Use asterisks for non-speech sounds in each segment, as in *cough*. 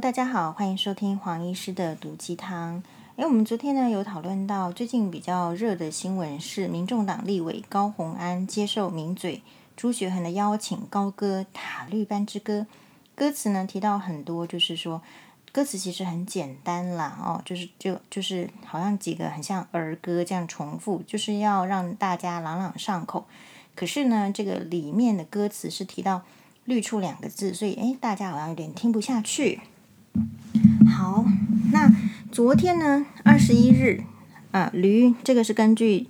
大家好，欢迎收听黄医师的毒鸡汤。诶，我们昨天呢有讨论到最近比较热的新闻是，民众党立委高虹安接受名嘴朱学恒的邀请，高歌《塔绿班之歌》，歌词呢提到很多，就是说歌词其实很简单啦，哦，就是就就是好像几个很像儿歌这样重复，就是要让大家朗朗上口。可是呢，这个里面的歌词是提到。绿处两个字，所以诶，大家好像有点听不下去。好，那昨天呢，二十一日啊，驴这个是根据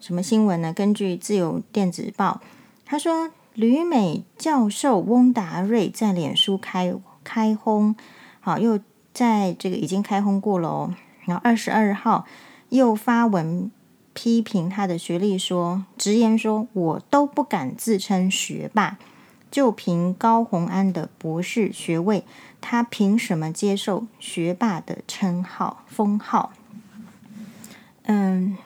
什么新闻呢？根据自由电子报，他说吕美教授翁达瑞在脸书开开轰，好，又在这个已经开轰过了哦。然后二十二号又发文批评他的学历说，直言说我都不敢自称学霸。就凭高虹安的博士学位，他凭什么接受学霸的称号封号？嗯，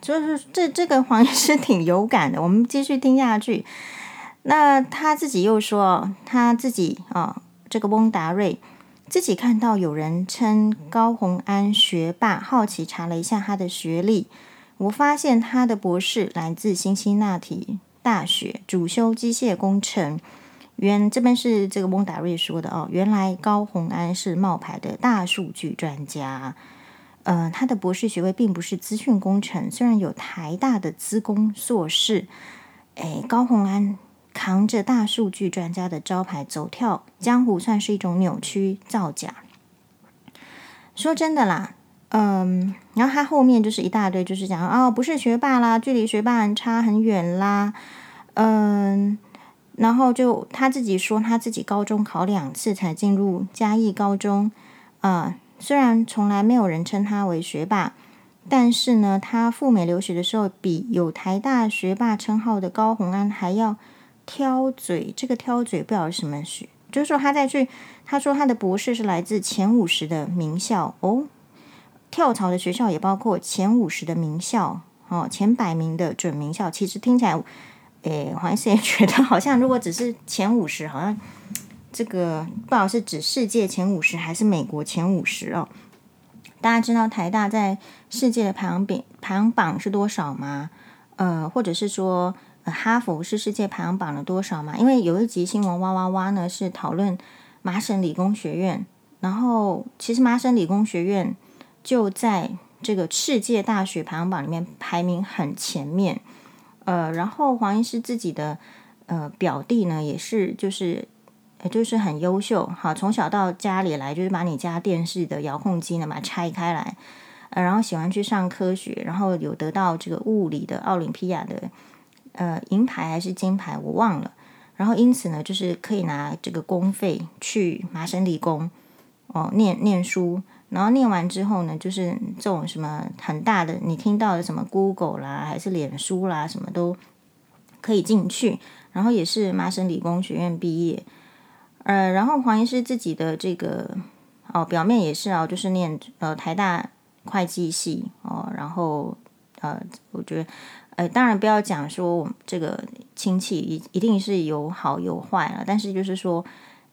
就是这这个黄医师 *laughs* 挺有感的。我们继续听下去。那他自己又说，他自己啊，这个翁达瑞自己看到有人称高虹安学霸，好奇查了一下他的学历，我发现他的博士来自辛辛那提。大学主修机械工程，原这边是这个翁达瑞说的哦。原来高虹安是冒牌的大数据专家，呃，他的博士学位并不是资讯工程，虽然有台大的资工硕士，哎，高虹安扛着大数据专家的招牌走跳江湖，算是一种扭曲造假。说真的啦。嗯，然后他后面就是一大堆，就是讲哦，不是学霸啦，距离学霸很差很远啦。嗯，然后就他自己说，他自己高中考两次才进入嘉义高中。啊、虽然从来没有人称他为学霸，但是呢，他赴美留学的时候，比有台大学霸称号的高虹安还要挑嘴。这个挑嘴不晓得什么学，就是说他在去，他说他的博士是来自前五十的名校哦。跳槽的学校也包括前五十的名校，哦，前百名的准名校。其实听起来，诶，黄医师也觉得好像，如果只是前五十，好像这个不知道是指世界前五十还是美国前五十哦。大家知道台大在世界的排行榜排行榜是多少吗？呃，或者是说，呃，哈佛是世界排行榜的多少吗？因为有一集新闻哇哇哇呢，是讨论麻省理工学院，然后其实麻省理工学院。就在这个世界大学排行榜里面排名很前面，呃，然后黄医师自己的呃表弟呢，也是就是就是很优秀，好，从小到家里来就是把你家电视的遥控器呢把它拆开来，呃，然后喜欢去上科学，然后有得到这个物理的奥林匹亚的呃银牌还是金牌我忘了，然后因此呢就是可以拿这个公费去麻省理工哦念念书。然后念完之后呢，就是这种什么很大的，你听到的什么 Google 啦，还是脸书啦，什么都可以进去。然后也是麻省理工学院毕业，呃，然后黄医师自己的这个哦，表面也是哦，就是念呃台大会计系哦。然后呃，我觉得呃，当然不要讲说我们这个亲戚一一定是有好有坏了，但是就是说，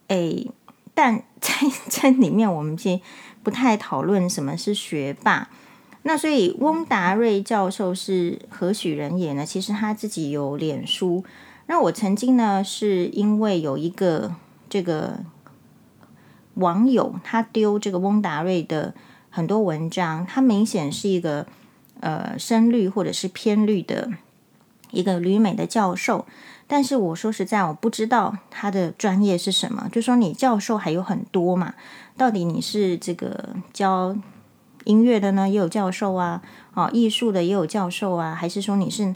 哎，但在 *laughs* 在里面我们先。不太讨论什么是学霸，那所以翁达瑞教授是何许人也呢？其实他自己有脸书。那我曾经呢，是因为有一个这个网友，他丢这个翁达瑞的很多文章，他明显是一个呃深绿或者是偏绿的一个旅美的教授。但是我说实在，我不知道他的专业是什么。就说你教授还有很多嘛。到底你是这个教音乐的呢，也有教授啊，哦，艺术的也有教授啊，还是说你是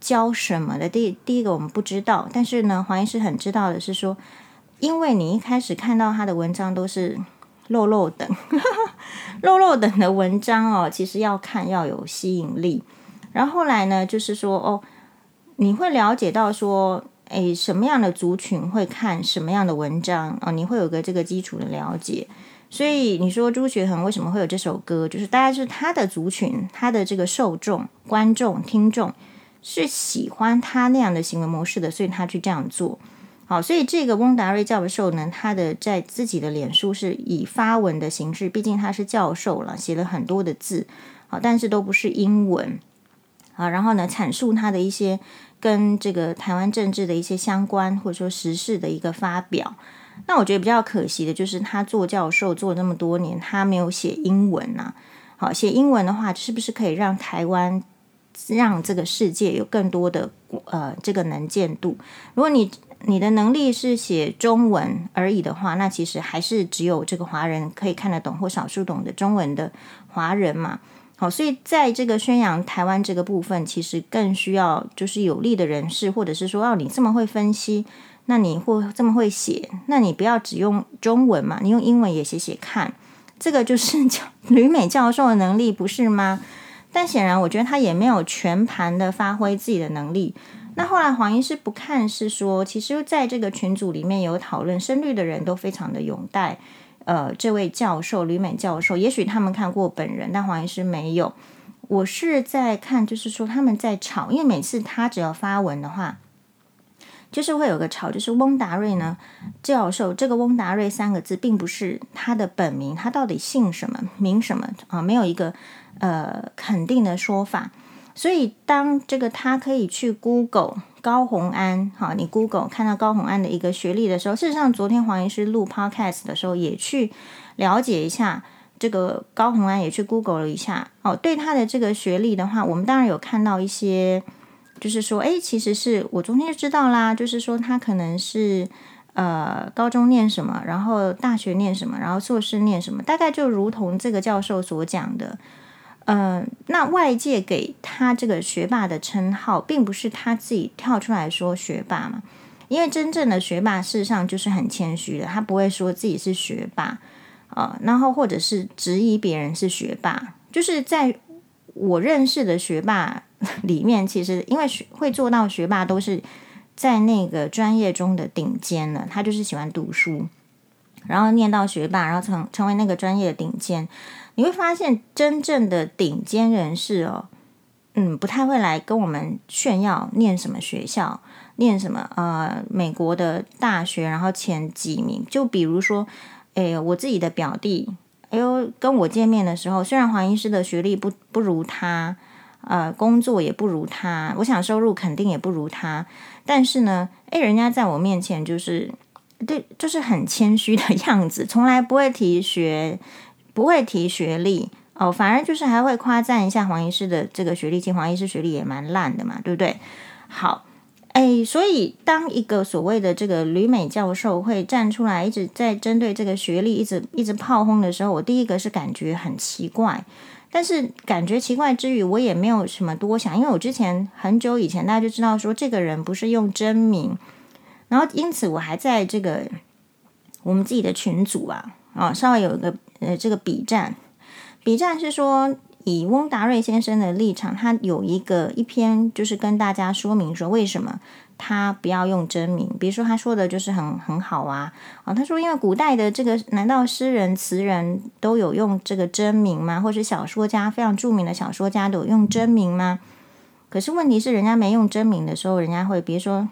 教什么的？第第一个我们不知道，但是呢，黄医师很知道的是说，因为你一开始看到他的文章都是落落等，*laughs* 落落等的文章哦，其实要看要有吸引力，然后后来呢，就是说哦，你会了解到说。诶，什么样的族群会看什么样的文章哦？你会有个这个基础的了解。所以你说朱学恒为什么会有这首歌？就是大概是他的族群，他的这个受众、观众、听众是喜欢他那样的行为模式的，所以他去这样做。好，所以这个翁达瑞教授呢，他的在自己的脸书是以发文的形式，毕竟他是教授了，写了很多的字，好，但是都不是英文，啊，然后呢，阐述他的一些跟这个台湾政治的一些相关或者说时事的一个发表。那我觉得比较可惜的就是他做教授做那么多年，他没有写英文呐、好，写英文的话，是不是可以让台湾让这个世界有更多的呃这个能见度？如果你你的能力是写中文而已的话，那其实还是只有这个华人可以看得懂或少数懂得中文的华人嘛。好，所以在这个宣扬台湾这个部分，其实更需要就是有力的人士，或者是说，哦，你这么会分析，那你或这么会写，那你不要只用中文嘛，你用英文也写写看，这个就是 *laughs* 旅美教授的能力，不是吗？但显然，我觉得他也没有全盘的发挥自己的能力。那后来黄医师不看是说，其实在这个群组里面有讨论，深绿的人都非常的拥戴，呃，这位教授吕美教授，也许他们看过本人，但黄医师没有。我是在看，就是说他们在吵，因为每次他只要发文的话，就是会有个吵，就是翁达瑞呢教授，这个翁达瑞三个字并不是他的本名，他到底姓什么名什么啊？没有一个呃肯定的说法。所以，当这个他可以去 Google 高虹安，好，你 Google 看到高虹安的一个学历的时候，事实上，昨天黄医师录 Podcast 的时候也去了解一下这个高虹安，也去 Google 了一下。哦，对他的这个学历的话，我们当然有看到一些，就是说，诶，其实是我昨天就知道啦，就是说他可能是呃高中念什么，然后大学念什么，然后硕士念什么，大概就如同这个教授所讲的。嗯、那外界给他这个学霸的称号，并不是他自己跳出来说学霸嘛。因为真正的学霸，事实上就是很谦虚的，他不会说自己是学霸、呃，然后或者是质疑别人是学霸。就是在我认识的学霸里面，其实因为学会做到学霸，都是在那个专业中的顶尖了。他就是喜欢读书，然后念到学霸，然后成成为那个专业的顶尖。你会发现，真正的顶尖人士哦，嗯，不太会来跟我们炫耀念什么学校，念什么呃美国的大学，然后前几名。就比如说，哎，我自己的表弟，哎呦，跟我见面的时候，虽然黄医师的学历不不如他，呃，工作也不如他，我想收入肯定也不如他，但是呢，哎，人家在我面前就是对，就是很谦虚的样子，从来不会提学。不会提学历哦，反而就是还会夸赞一下黄医师的这个学历，其实黄医师学历也蛮烂的嘛，对不对？好，哎，所以当一个所谓的这个旅美教授会站出来，一直在针对这个学历一直一直炮轰的时候，我第一个是感觉很奇怪，但是感觉奇怪之余，我也没有什么多想，因为我之前很久以前大家就知道说这个人不是用真名，然后因此我还在这个我们自己的群组啊啊、哦，稍微有一个。呃，这个笔战，笔战是说以翁达瑞先生的立场，他有一个一篇，就是跟大家说明说为什么他不要用真名。比如说他说的就是很很好啊，啊，他说因为古代的这个难道诗人词人都有用这个真名吗？或是小说家非常著名的小说家都有用真名吗？可是问题是人家没用真名的时候，人家会比如说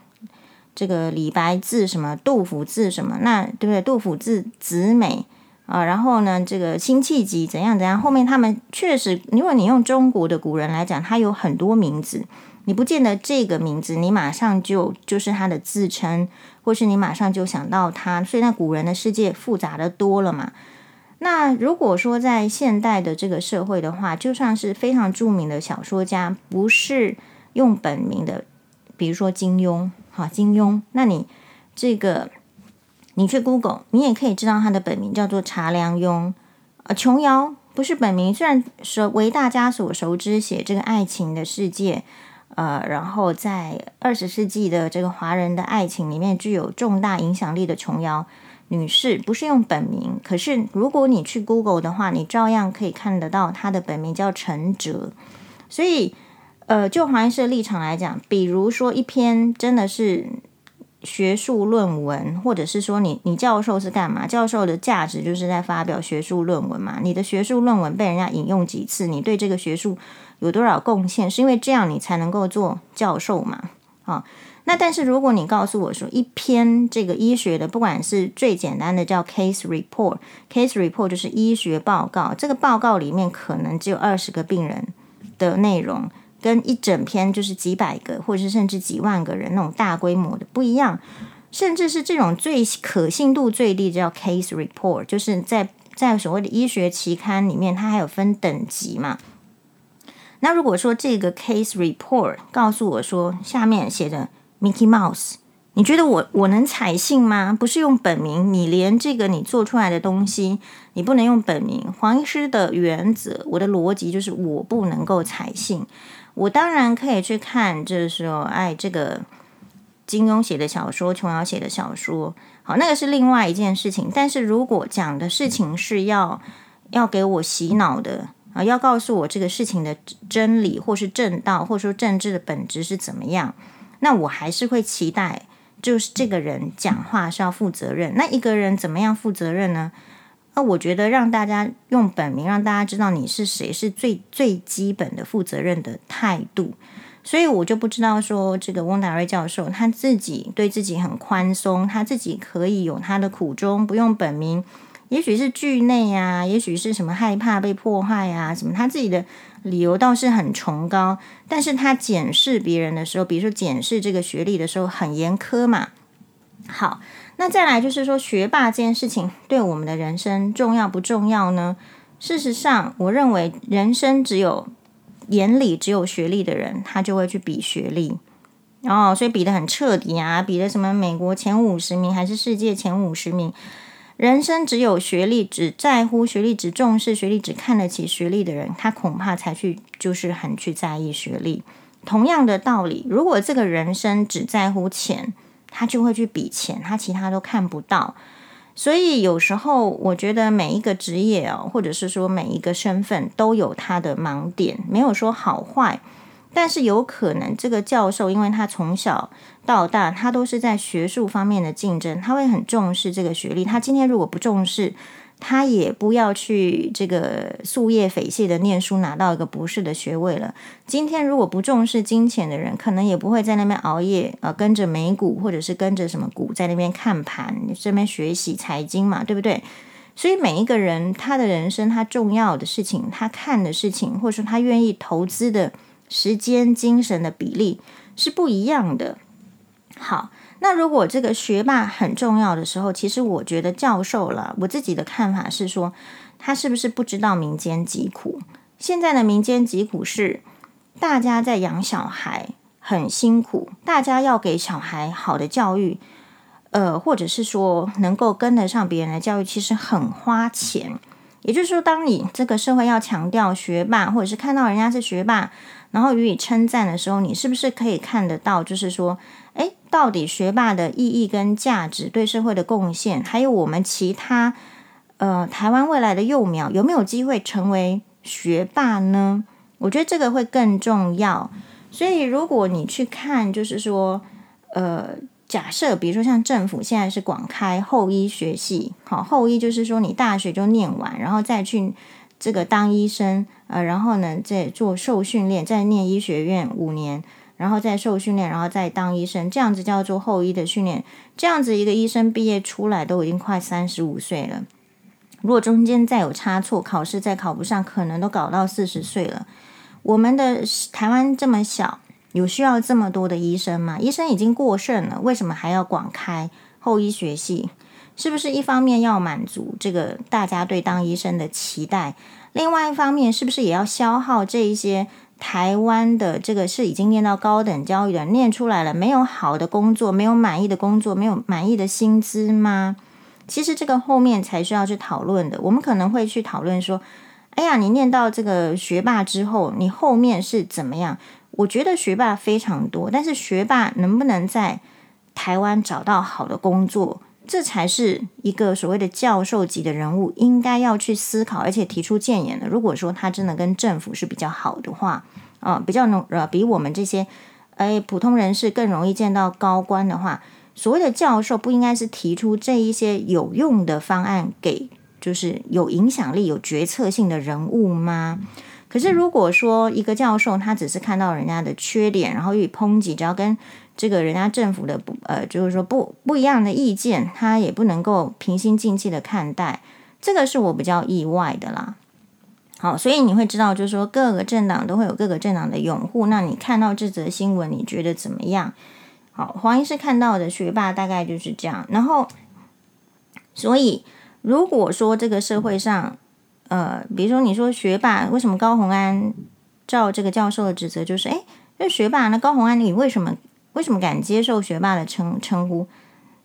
这个李白字什么，杜甫字什么，那对不对？杜甫字子美。啊，然后呢，这个辛弃疾怎样怎样？后面他们确实，如果你用中国的古人来讲，他有很多名字，你不见得这个名字你马上就就是他的自称，或是你马上就想到他。所以那古人的世界复杂的多了嘛。那如果说在现代的这个社会的话，就算是非常著名的小说家，不是用本名的，比如说金庸，哈，金庸，那你这个。你去 Google，你也可以知道他的本名叫做查良镛。呃，琼瑶不是本名，虽然说为大家所熟知，写这个爱情的世界，呃，然后在二十世纪的这个华人的爱情里面具有重大影响力的琼瑶女士，不是用本名。可是如果你去 Google 的话，你照样可以看得到她的本名叫陈哲。所以，呃，就黄医师的立场来讲，比如说一篇真的是。学术论文，或者是说你你教授是干嘛？教授的价值就是在发表学术论文嘛。你的学术论文被人家引用几次，你对这个学术有多少贡献？是因为这样你才能够做教授嘛？啊，那但是如果你告诉我说一篇这个医学的，不管是最简单的叫 case report，case report 就是医学报告，这个报告里面可能只有二十个病人的内容，跟一整篇就是几百个或者是甚至几万个人那种大规模的不一样，甚至是这种最可信度最低叫 case report，就是在在所谓的医学期刊里面，它还有分等级嘛。那如果说这个 case report 告诉我说下面写着。Mickey Mouse，你觉得我我能采信吗？不是用本名，你连这个你做出来的东西，你不能用本名。黄医师的原则，我的逻辑就是我不能够采信。我当然可以去看，就是说，哎，这个金庸写的小说，琼瑶写的小说，好，那个是另外一件事情。但是如果讲的事情是要要给我洗脑的啊，要告诉我这个事情的真理，或是正道，或者说政治的本质是怎么样？那我还是会期待，就是这个人讲话是要负责任。那一个人怎么样负责任呢？那我觉得让大家用本名，让大家知道你是谁，是最最基本的负责任的态度。所以我就不知道说，这个翁达瑞教授他自己对自己很宽松，他自己可以有他的苦衷，不用本名。也许是惧内啊，也许是什么害怕被迫害啊，什么他自己的。理由倒是很崇高，但是他检视别人的时候，比如说检视这个学历的时候很严苛嘛。好，那再来就是说学霸这件事情对我们的人生重要不重要呢？事实上，我认为人生只有眼里只有学历的人，他就会去比学历哦，所以比得很彻底啊，比的什么美国前五十名还是世界前五十名。人生只有学历，只在乎学历，只重视学历，只看得起学历的人，他恐怕才去就是很去在意学历。同样的道理，如果这个人生只在乎钱，他就会去比钱，他其他都看不到。所以有时候我觉得每一个职业哦，或者是说每一个身份都有他的盲点，没有说好坏。但是有可能这个教授，因为他从小到大，他都是在学术方面的竞争，他会很重视这个学历。他今天如果不重视，他也不要去这个夙夜匪懈的念书，拿到一个博士的学位了。今天如果不重视金钱的人，可能也不会在那边熬夜，呃，跟着美股或者是跟着什么股在那边看盘，这边学习财经嘛，对不对？所以每一个人他的人生，他重要的事情，他看的事情，或者说他愿意投资的。时间、精神的比例是不一样的。好，那如果这个学霸很重要的时候，其实我觉得教授了，我自己的看法是说，他是不是不知道民间疾苦？现在的民间疾苦是大家在养小孩很辛苦，大家要给小孩好的教育，呃，或者是说能够跟得上别人的教育，其实很花钱。也就是说，当你这个社会要强调学霸，或者是看到人家是学霸，然后予以称赞的时候，你是不是可以看得到？就是说，诶，到底学霸的意义跟价值，对社会的贡献，还有我们其他呃台湾未来的幼苗，有没有机会成为学霸呢？我觉得这个会更重要。所以，如果你去看，就是说，呃。假设，比如说像政府现在是广开后医学系，好，后医就是说你大学就念完，然后再去这个当医生，呃，然后呢再做受训练，再念医学院五年，然后再受训练，然后再当医生，这样子叫做后医的训练。这样子一个医生毕业出来都已经快三十五岁了，如果中间再有差错，考试再考不上，可能都搞到四十岁了。我们的台湾这么小。有需要这么多的医生吗？医生已经过剩了，为什么还要广开后医学系？是不是一方面要满足这个大家对当医生的期待，另外一方面是不是也要消耗这一些台湾的这个是已经念到高等教育的，念出来了没有好的工作，没有满意的工作，没有满意的薪资吗？其实这个后面才需要去讨论的。我们可能会去讨论说，哎呀，你念到这个学霸之后，你后面是怎么样？我觉得学霸非常多，但是学霸能不能在台湾找到好的工作，这才是一个所谓的教授级的人物应该要去思考，而且提出建言的。如果说他真的跟政府是比较好的话，啊、呃，比较能呃比我们这些哎普通人士更容易见到高官的话，所谓的教授不应该是提出这一些有用的方案给就是有影响力、有决策性的人物吗？可是，如果说一个教授他只是看到人家的缺点，然后予以抨击，只要跟这个人家政府的不呃，就是说不不一样的意见，他也不能够平心静气的看待，这个是我比较意外的啦。好，所以你会知道，就是说各个政党都会有各个政党的拥护。那你看到这则新闻，你觉得怎么样？好，黄医师看到的学霸大概就是这样。然后，所以如果说这个社会上，呃，比如说你说学霸，为什么高虹安照这个教授的指责，就是哎，那学霸，那高虹安你为什么？为什么敢接受学霸的称称呼？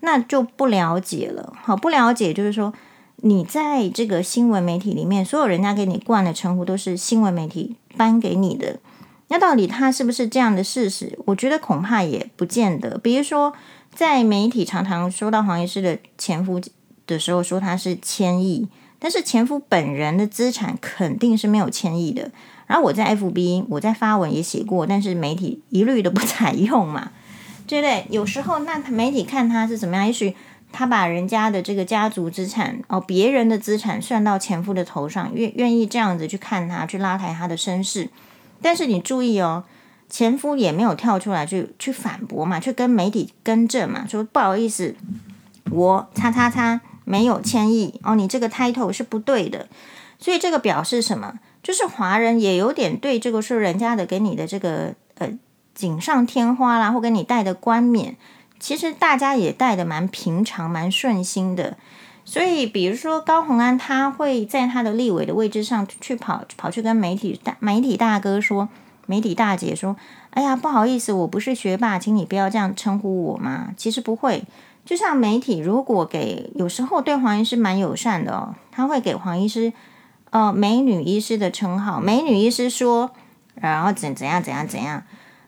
那就不了解了。好，不了解就是说，你在这个新闻媒体里面，所有人家给你冠的称呼都是新闻媒体颁给你的。那到底他是不是这样的事实？我觉得恐怕也不见得。比如说，在媒体常常说到黄医师的前夫的时候，说他是千亿，但是前夫本人的资产肯定是没有千亿的。然后我在 FB，我在发文也写过，但是媒体一律都不采用嘛。*laughs* 对不对？有时候那媒体看他是怎么样，也许他把人家的这个家族资产哦，别人的资产算到前夫的头上，愿愿意这样子去看他，去拉抬他的身世。但是你注意哦，前夫也没有跳出来去去反驳嘛，去跟媒体更正嘛，说不好意思，我叉叉叉没有千亿哦，你这个 title 是不对的。所以这个表示什么？就是华人也有点对这个是人家的给你的这个呃。锦上添花啦，或给你戴的冠冕，其实大家也戴的蛮平常、蛮顺心的。所以，比如说高虹安，他会在他的立委的位置上去跑，跑去跟媒体大媒体大哥说、媒体大姐说：“哎呀，不好意思，我不是学霸，请你不要这样称呼我嘛。”其实不会，就像媒体如果给有时候对黄医师蛮友善的哦，他会给黄医师呃美女医师的称号。美女医师说，然后怎怎样怎样怎样。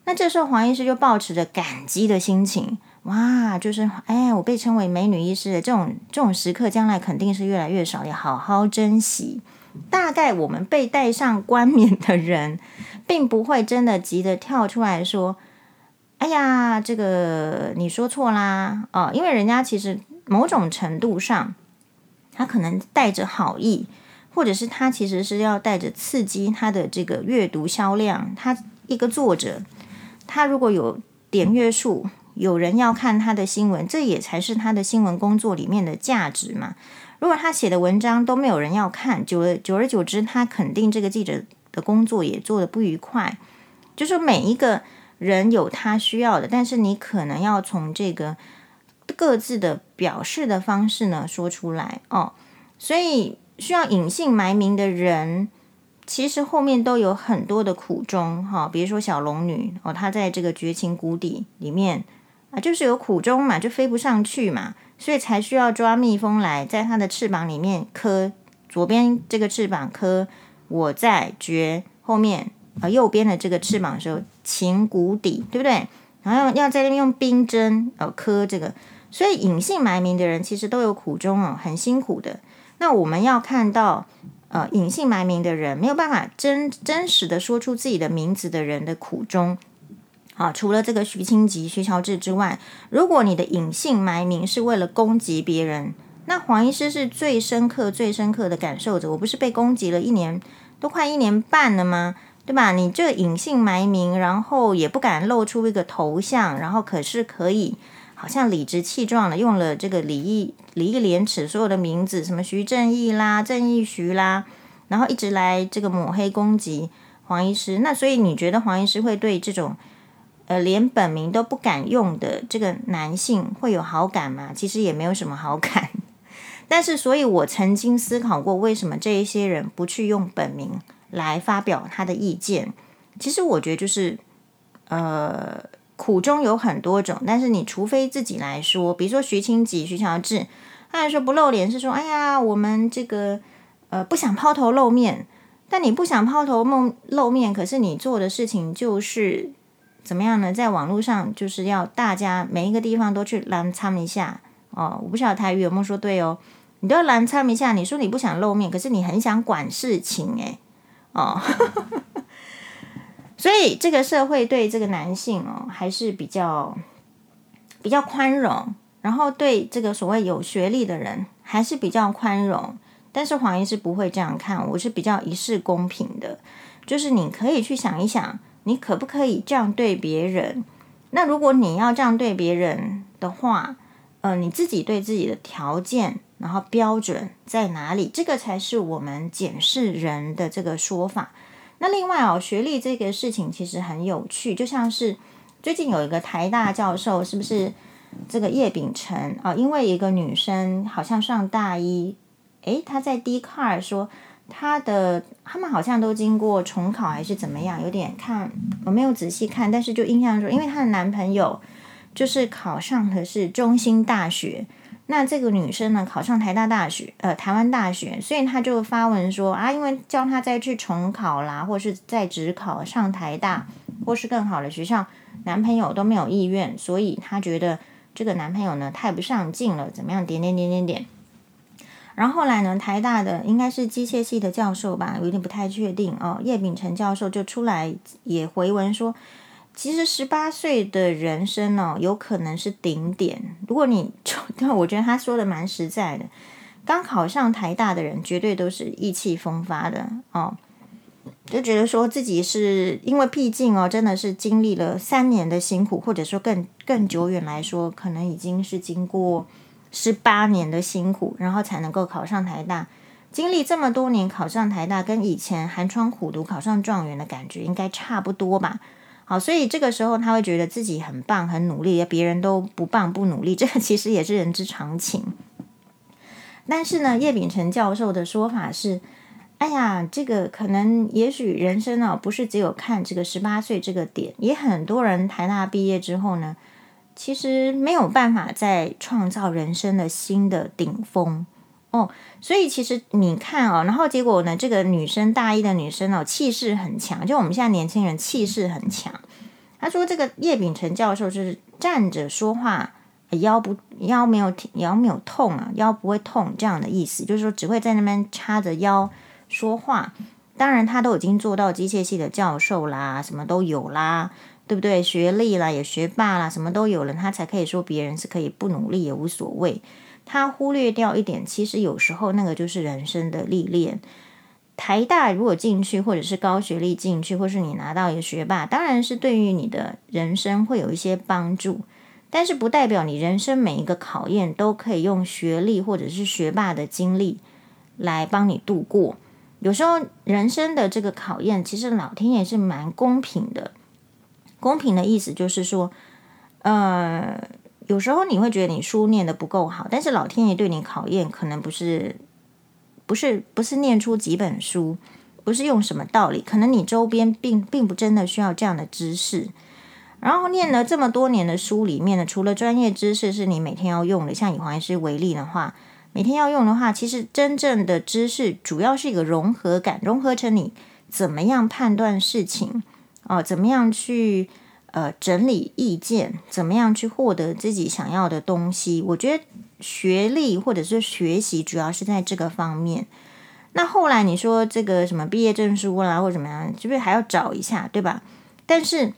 那这时候黄医师就抱持着感激的心情，哇，就是哎，我被称为美女医师的这种这种时刻，将来肯定是越来越少，要好好珍惜。大概我们被戴上冠冕的人，并不会真的急着跳出来说：“哎呀，这个你说错啦。”哦，因为人家其实某种程度上，他可能带着好意，或者是他其实是要带着刺激他的这个阅读销量，他一个作者。他如果有点阅数，有人要看他的新闻，这也才是他的新闻工作里面的价值嘛。如果他写的文章都没有人要看，久而久而久之，他肯定这个记者的工作也做得不愉快。就是每一个人有他需要的，但是你可能要从这个各自的表示的方式呢说出来哦。所以需要隐姓埋名的人。其实后面都有很多的苦衷哈，比如说小龙女哦，她在这个绝情谷底里面啊，就是有苦衷嘛，就飞不上去嘛，所以才需要抓蜜蜂来在它的翅膀里面磕左边这个翅膀磕我在绝后面啊右边的这个翅膀的时候情谷底，对不对？然后要在那边用冰针呃，磕这个，所以隐姓埋名的人其实都有苦衷哦，很辛苦的。那我们要看到。呃，隐姓埋名的人没有办法真真实的说出自己的名字的人的苦衷。好，除了这个徐清吉、徐乔治之外，如果你的隐姓埋名是为了攻击别人，那黄医师是最深刻、最深刻的感受者。我不是被攻击了一年，都快一年半了吗？对吧？你这个隐姓埋名，然后也不敢露出一个头像，然后可是可以。好像理直气壮的用了这个礼义礼义廉耻所有的名字，什么徐正义啦、正义徐啦，然后一直来这个抹黑攻击黄医师。那所以你觉得黄医师会对这种呃连本名都不敢用的这个男性会有好感吗？其实也没有什么好感。*laughs* 但是，所以我曾经思考过，为什么这一些人不去用本名来发表他的意见？其实我觉得就是呃。苦衷有很多种，但是你除非自己来说，比如说徐清吉、徐乔治，他还说不露脸是说，哎呀，我们这个呃不想抛头露面。但你不想抛头露露面，可是你做的事情就是怎么样呢？在网络上就是要大家每一个地方都去拦参一下哦。我不晓得台语有没有说对哦，你都要拦参一下。你说你不想露面，可是你很想管事情诶。哦。*laughs* 所以这个社会对这个男性哦，还是比较比较宽容，然后对这个所谓有学历的人还是比较宽容。但是黄医师不会这样看，我是比较一视公平的，就是你可以去想一想，你可不可以这样对别人？那如果你要这样对别人的话，呃，你自己对自己的条件，然后标准在哪里？这个才是我们检视人的这个说法。那另外哦，学历这个事情其实很有趣，就像是最近有一个台大教授，是不是这个叶秉辰啊、哦？因为一个女生好像上大一，诶，她在 Dcard 说她的他们好像都经过重考还是怎么样，有点看我没有仔细看，但是就印象中，因为她的男朋友就是考上的是中兴大学。那这个女生呢，考上台大大学，呃，台湾大学，所以她就发文说啊，因为叫她再去重考啦，或是再职考上台大，或是更好的学校，男朋友都没有意愿，所以她觉得这个男朋友呢太不上进了，怎么样？点点点点点。然后后来呢，台大的应该是机械系的教授吧，有点不太确定哦，叶秉成教授就出来也回文说。其实十八岁的人生哦，有可能是顶点。如果你，但我觉得他说的蛮实在的。刚考上台大的人，绝对都是意气风发的哦，就觉得说自己是因为毕竟哦，真的是经历了三年的辛苦，或者说更更久远来说，可能已经是经过十八年的辛苦，然后才能够考上台大。经历这么多年考上台大，跟以前寒窗苦读考上状元的感觉应该差不多吧。好，所以这个时候他会觉得自己很棒、很努力，别人都不棒、不努力，这个其实也是人之常情。但是呢，叶秉辰教授的说法是：哎呀，这个可能也许人生哦，不是只有看这个十八岁这个点，也很多人台大毕业之后呢，其实没有办法再创造人生的新的顶峰。哦，所以其实你看哦，然后结果呢，这个女生大一的女生哦，气势很强，就我们现在年轻人气势很强。他说这个叶丙成教授就是站着说话，腰不腰没有腰没有痛啊，腰不会痛这样的意思，就是说只会在那边叉着腰说话。当然他都已经做到机械系的教授啦，什么都有啦，对不对？学历啦也学霸啦，什么都有了，他才可以说别人是可以不努力也无所谓。他忽略掉一点，其实有时候那个就是人生的历练。台大如果进去，或者是高学历进去，或是你拿到一个学霸，当然是对于你的人生会有一些帮助。但是不代表你人生每一个考验都可以用学历或者是学霸的经历来帮你度过。有时候人生的这个考验，其实老天爷是蛮公平的。公平的意思就是说，呃。有时候你会觉得你书念得不够好，但是老天爷对你考验可能不是，不是不是念出几本书，不是用什么道理，可能你周边并并不真的需要这样的知识。然后念了这么多年的书里面呢，除了专业知识是你每天要用的，像以黄医师为例的话，每天要用的话，其实真正的知识主要是一个融合感，融合成你怎么样判断事情哦，怎么样去。呃，整理意见，怎么样去获得自己想要的东西？我觉得学历或者是学习，主要是在这个方面。那后来你说这个什么毕业证书啦，或者怎么样，是不是还要找一下，对吧？但是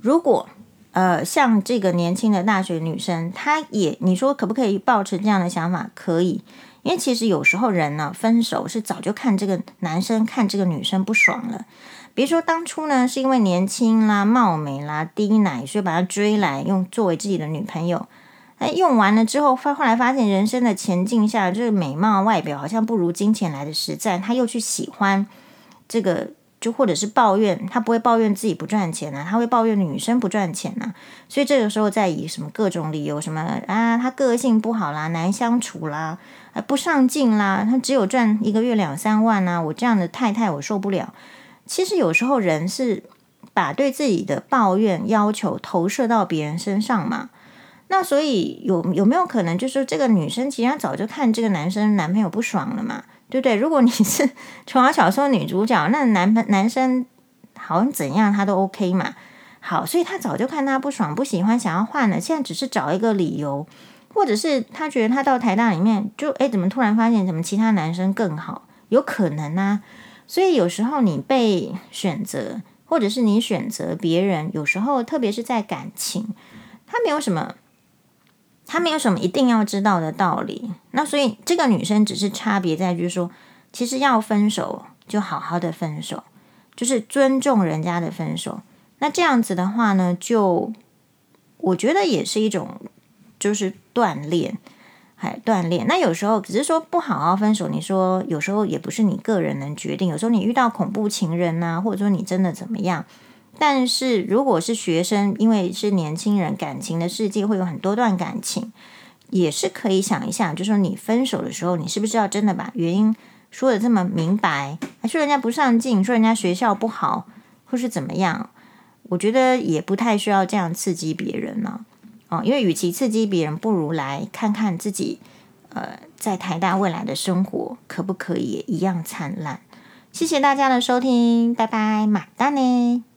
如果呃，像这个年轻的大学女生，她也你说可不可以抱持这样的想法？可以，因为其实有时候人呢，分手是早就看这个男生看这个女生不爽了。比如说当初呢，是因为年轻啦、貌美啦、低奶，所以把她追来用作为自己的女朋友。哎，用完了之后，发后来发现人生的前进下，这个美貌外表好像不如金钱来的实在。他又去喜欢这个，就或者是抱怨，他不会抱怨自己不赚钱啊，他会抱怨女生不赚钱啊。所以这个时候再以什么各种理由，什么啊，他个性不好啦，难相处啦，不上进啦，他只有赚一个月两三万啊，我这样的太太我受不了。其实有时候人是把对自己的抱怨要求投射到别人身上嘛，那所以有有没有可能就是这个女生其实早就看这个男生男朋友不爽了嘛，对不对？如果你是 *laughs* 琼瑶小说女主角，那男朋男生好像怎样他都 OK 嘛，好，所以他早就看他不爽不喜欢想要换了，现在只是找一个理由，或者是他觉得他到台大里面就诶，怎么突然发现怎么其他男生更好，有可能啊。所以有时候你被选择，或者是你选择别人，有时候特别是在感情，他没有什么，他没有什么一定要知道的道理。那所以这个女生只是差别在，就是说，其实要分手就好好的分手，就是尊重人家的分手。那这样子的话呢，就我觉得也是一种就是锻炼，还锻炼。那有时候只是说不好好分手，你说有时候也不是你个人能决定。有时候你遇到恐怖情人呐、啊，或者说你真的怎么样。但是如果是学生，因为是年轻人，感情的世界会有很多段感情，也是可以想一下，就说你分手的时候，你是不是要真的把原因说得这么明白？还说人家不上进，说人家学校不好，或是怎么样？我觉得也不太需要这样刺激别人呢。哦，因为与其刺激别人，不如来看看自己，呃，在台大未来的生活可不可以也一样灿烂？谢谢大家的收听，拜拜，马丹呢。